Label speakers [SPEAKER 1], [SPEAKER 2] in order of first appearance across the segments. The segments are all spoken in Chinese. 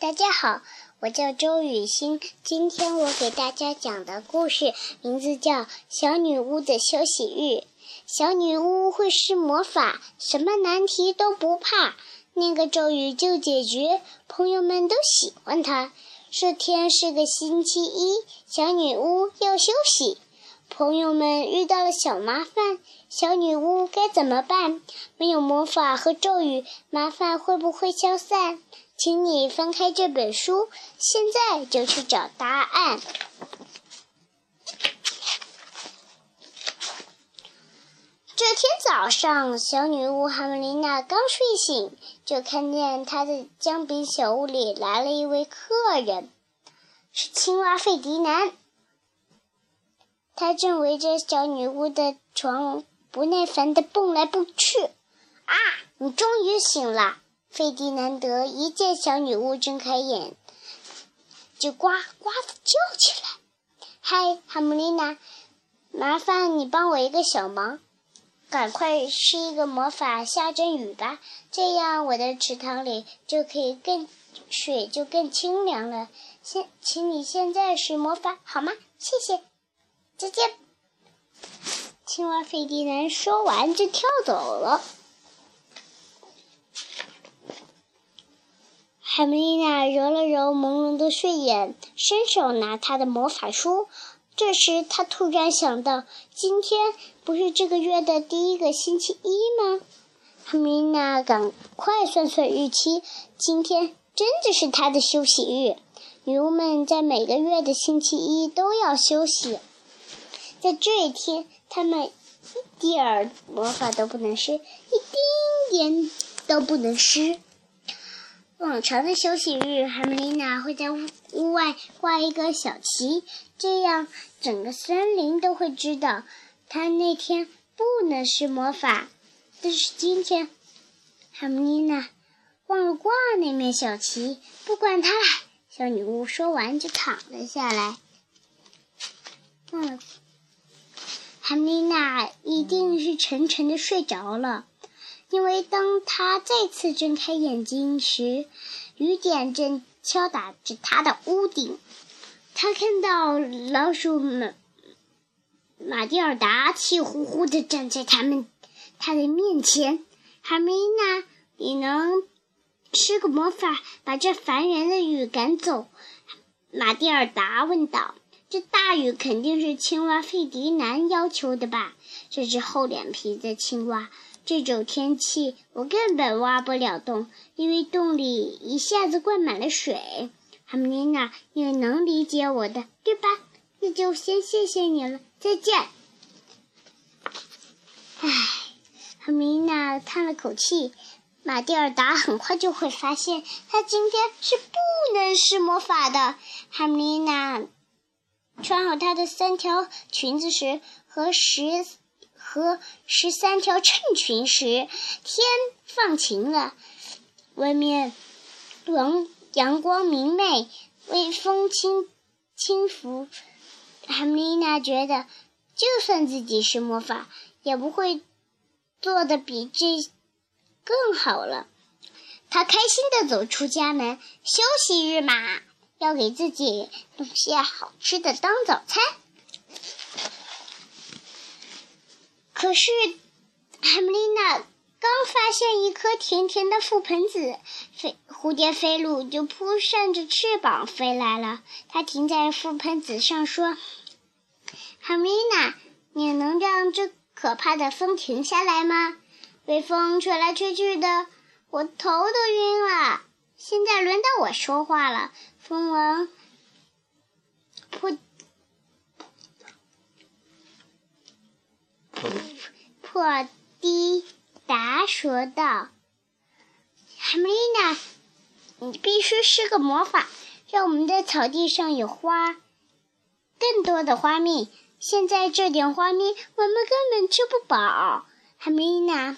[SPEAKER 1] 大家好，我叫周雨欣。今天我给大家讲的故事名字叫《小女巫的休息日》。小女巫会施魔法，什么难题都不怕，念个咒语就解决。朋友们都喜欢她。这天是个星期一，小女巫要休息。朋友们遇到了小麻烦，小女巫该怎么办？没有魔法和咒语，麻烦会不会消散？请你翻开这本书，现在就去找答案。这天早上，小女巫哈姆琳娜刚睡醒，就看见她的姜饼小屋里来了一位客人，是青蛙费迪南。他正围着小女巫的床不耐烦地蹦来蹦去。啊，你终于醒了！费迪南德一见小女巫睁开眼，就呱呱的叫起来：“嗨，哈姆丽娜，麻烦你帮我一个小忙，赶快施一个魔法下阵雨吧，这样我的池塘里就可以更水就更清凉了。现，请你现在施魔法好吗？谢谢。”再见。青蛙费迪南说完就跳走了。海梅丽娜揉了揉朦胧的睡眼，伸手拿她的魔法书。这时，她突然想到，今天不是这个月的第一个星期一吗？海梅丽娜赶快算算日期，今天真的是她的休息日。女巫们在每个月的星期一都要休息。在这一天，他们一点儿魔法都不能施，一丁点都不能施。往常的休息日，哈姆丽娜会在屋外挂一个小旗，这样整个森林都会知道她那天不能施魔法。但是今天，哈姆丽娜忘了挂那面小旗，不管它了。小女巫说完就躺了下来。嗯。哈米娜一定是沉沉的睡着了，因为当他再次睁开眼睛时，雨点正敲打着他的屋顶。他看到老鼠马马蒂尔达气呼呼地站在他们他的面前。哈米娜，你能施个魔法把这烦人的雨赶走？马蒂尔达问道。这大雨肯定是青蛙费迪南要求的吧？这只厚脸皮的青蛙，这种天气我根本挖不了洞，因为洞里一下子灌满了水。哈米丽娜，你能理解我的，对吧？那就先谢谢你了，再见。唉，哈米丽娜叹了口气。马蒂尔达很快就会发现，他今天是不能施魔法的。哈米丽娜。穿好她的三条裙子时，和十和十三条衬裙时，天放晴了，外面阳阳光明媚，微风轻轻拂。哈米丽娜觉得，就算自己是魔法，也不会做的比这更好了。她开心的走出家门，休息日嘛。要给自己弄些好吃的当早餐。可是，海姆丽娜刚发现一颗甜甜的覆盆子，飞蝴蝶飞鹿就扑扇着翅膀飞来了。它停在覆盆子上说：“海姆丽娜，你能让这可怕的风停下来吗？被风吹来吹去的，我头都晕了。现在轮到我说话了。”蜂王破破滴达说道：“海米丽娜，你必须施个魔法，让我们的草地上有花，更多的花蜜。现在这点花蜜，我们根本吃不饱。海米丽娜，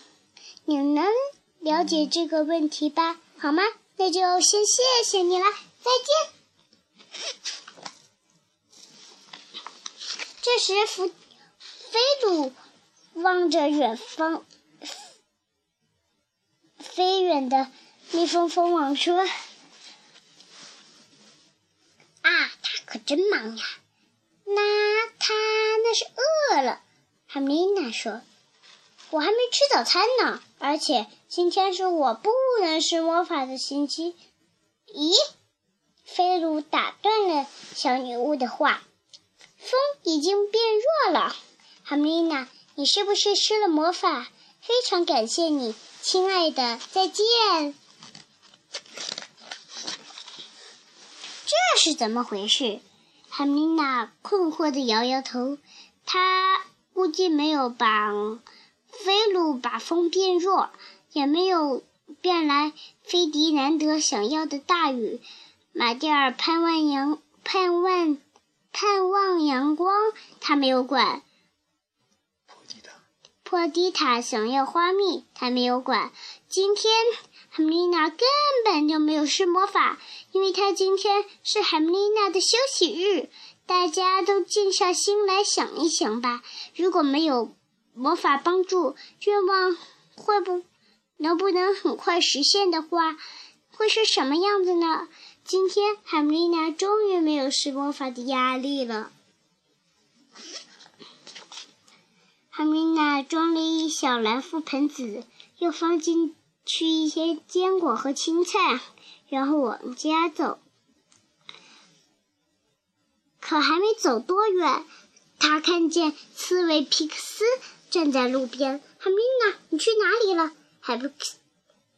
[SPEAKER 1] 你能了解这个问题吧？好吗？那就先谢谢你了。”再见。这时，福飞鲁望着远方飞远的蜜蜂蜂王说：“啊，他可真忙呀。那他那是饿了。哈米娜说：“我还没吃早餐呢，而且今天是我不能施魔法的星期。”咦？菲鲁打断了小女巫的话：“风已经变弱了。哈米娜，你是不是施了魔法？非常感谢你，亲爱的。再见。”这是怎么回事？哈米娜困惑地摇摇头。她估计没有把菲鲁把风变弱，也没有变来菲迪南德想要的大雨。马蒂尔盼望阳盼望盼望阳光，他没有管。破迪塔想要花蜜，他没有管。今天。海米丽娜根本就没有施魔法，因为她今天是海米丽娜的休息日。大家都静下心来想一想吧，如果没有魔法帮助，愿望会不能不能很快实现的话，会是什么样子呢？今天海米丽娜终于没有施魔法的压力了。海米娜装了一小蓝覆盆子，又放进。去一些坚果和青菜，然后往家走。可还没走多远，他看见刺猬皮克斯站在路边。“海米娜，你去哪里了？”海布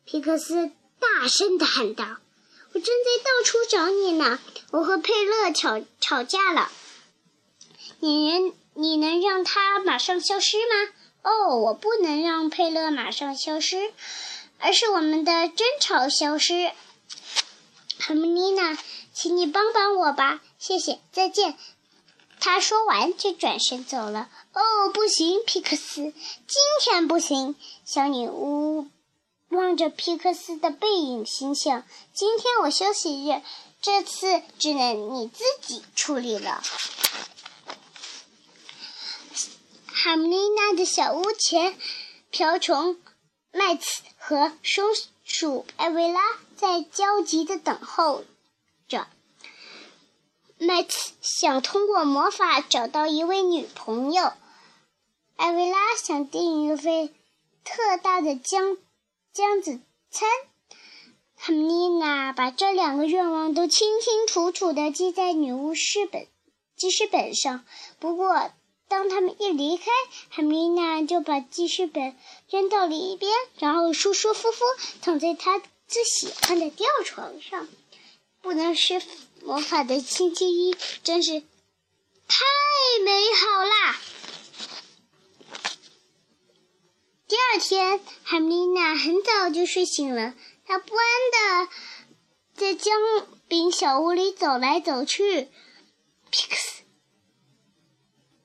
[SPEAKER 1] 皮克斯大声的喊道。“我正在到处找你呢。我和佩勒吵吵架了。你能你能让他马上消失吗？”“哦，我不能让佩勒马上消失。”而是我们的争吵消失，海米丽娜，请你帮帮我吧，谢谢，再见。他说完就转身走了。哦，不行，皮克斯，今天不行。小女巫望着皮克斯的背影，心想：今天我休息日，这次只能你自己处理了。海米丽娜的小屋前，瓢虫。麦茨和松鼠艾维拉在焦急的等候着。麦茨想通过魔法找到一位女朋友，艾维拉想订一份特大的姜姜子餐。汉妮娜把这两个愿望都清清楚楚地记在女巫师本记事本上。不过，当他们一离开，海米娜就把记事本扔到了一边，然后舒舒服服躺在她最喜欢的吊床上。不能施魔法的星期一真是太美好啦！第二天，海米娜很早就睡醒了，她不安的在姜饼小屋里走来走去。皮克斯。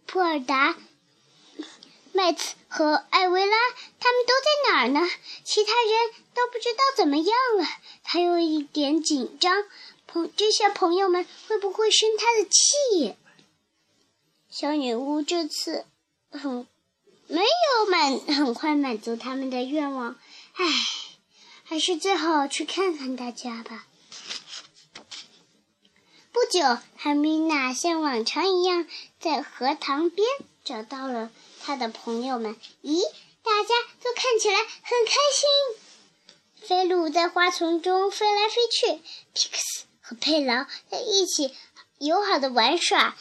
[SPEAKER 1] 普尔达、麦茨和艾维拉，他们都在哪儿呢？其他人都不知道怎么样了。他有一点紧张，朋这些朋友们会不会生他的气？小女巫这次很没有满很快满足他们的愿望。唉，还是最好去看看大家吧。不久，海米娜像往常一样在荷塘边找到了他的朋友们。咦，大家都看起来很开心。飞鹿在花丛中飞来飞去，皮克斯和佩劳在一起友好的玩耍。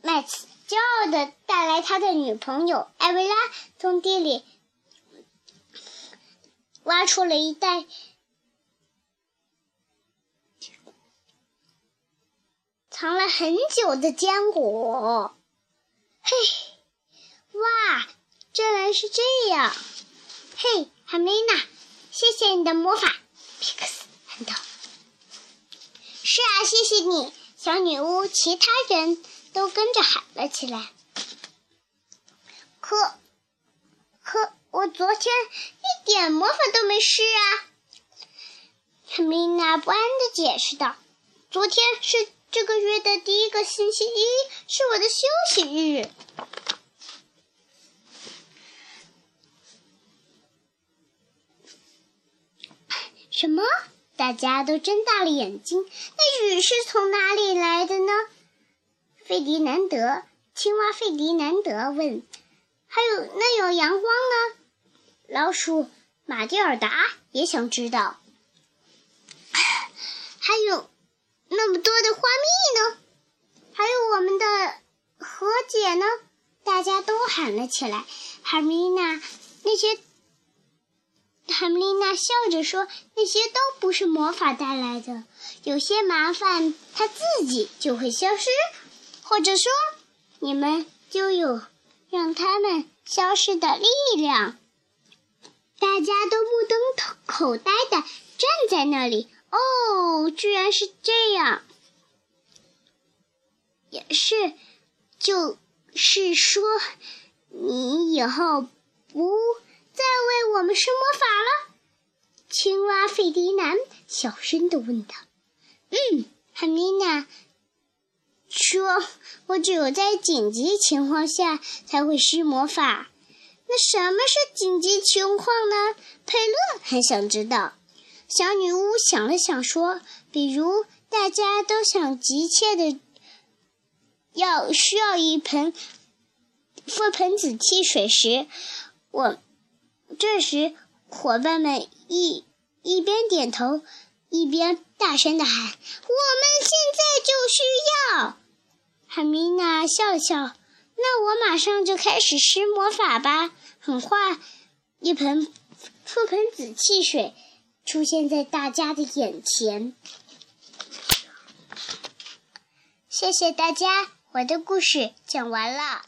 [SPEAKER 1] 麦茨骄傲地带来他的女朋友艾维拉，从地里挖出了一袋。藏了很久的坚果，嘿，哇，原来是这样！嘿，哈米娜，谢谢你的魔法，皮克斯喊道。是啊，谢谢你，小女巫。其他人都跟着喊了起来。可，可我昨天一点魔法都没施啊！海米娜不安地解释道：“昨天是。”这个月的第一个星期一是我的休息日。什么？大家都睁大了眼睛。那雨是从哪里来的呢？费迪南德，青蛙费迪南德问。还有，那有阳光呢？老鼠马蒂尔达也想知道。还有那么多的花蜜呢？还有我们的和解呢？大家都喊了起来。海米娜那些，海米娜笑着说：“那些都不是魔法带来的，有些麻烦它自己就会消失，或者说你们就有让它们消失的力量。”大家都目瞪口呆的站在那里。哦，居然是这样！也是，就是说，你以后不再为我们施魔法了？青蛙费迪南小声的问道。“嗯，汉米娜说，我只有在紧急情况下才会施魔法。那什么是紧急情况呢？”佩勒很想知道。小女巫想了想，说：“比如大家都想急切的要需要一盆覆盆子汽水时，我这时伙伴们一一边点头，一边大声的喊：‘我们现在就需要！’海米娜笑了笑，那我马上就开始施魔法吧。很快，一盆覆盆子汽水。”出现在大家的眼前。谢谢大家，我的故事讲完了。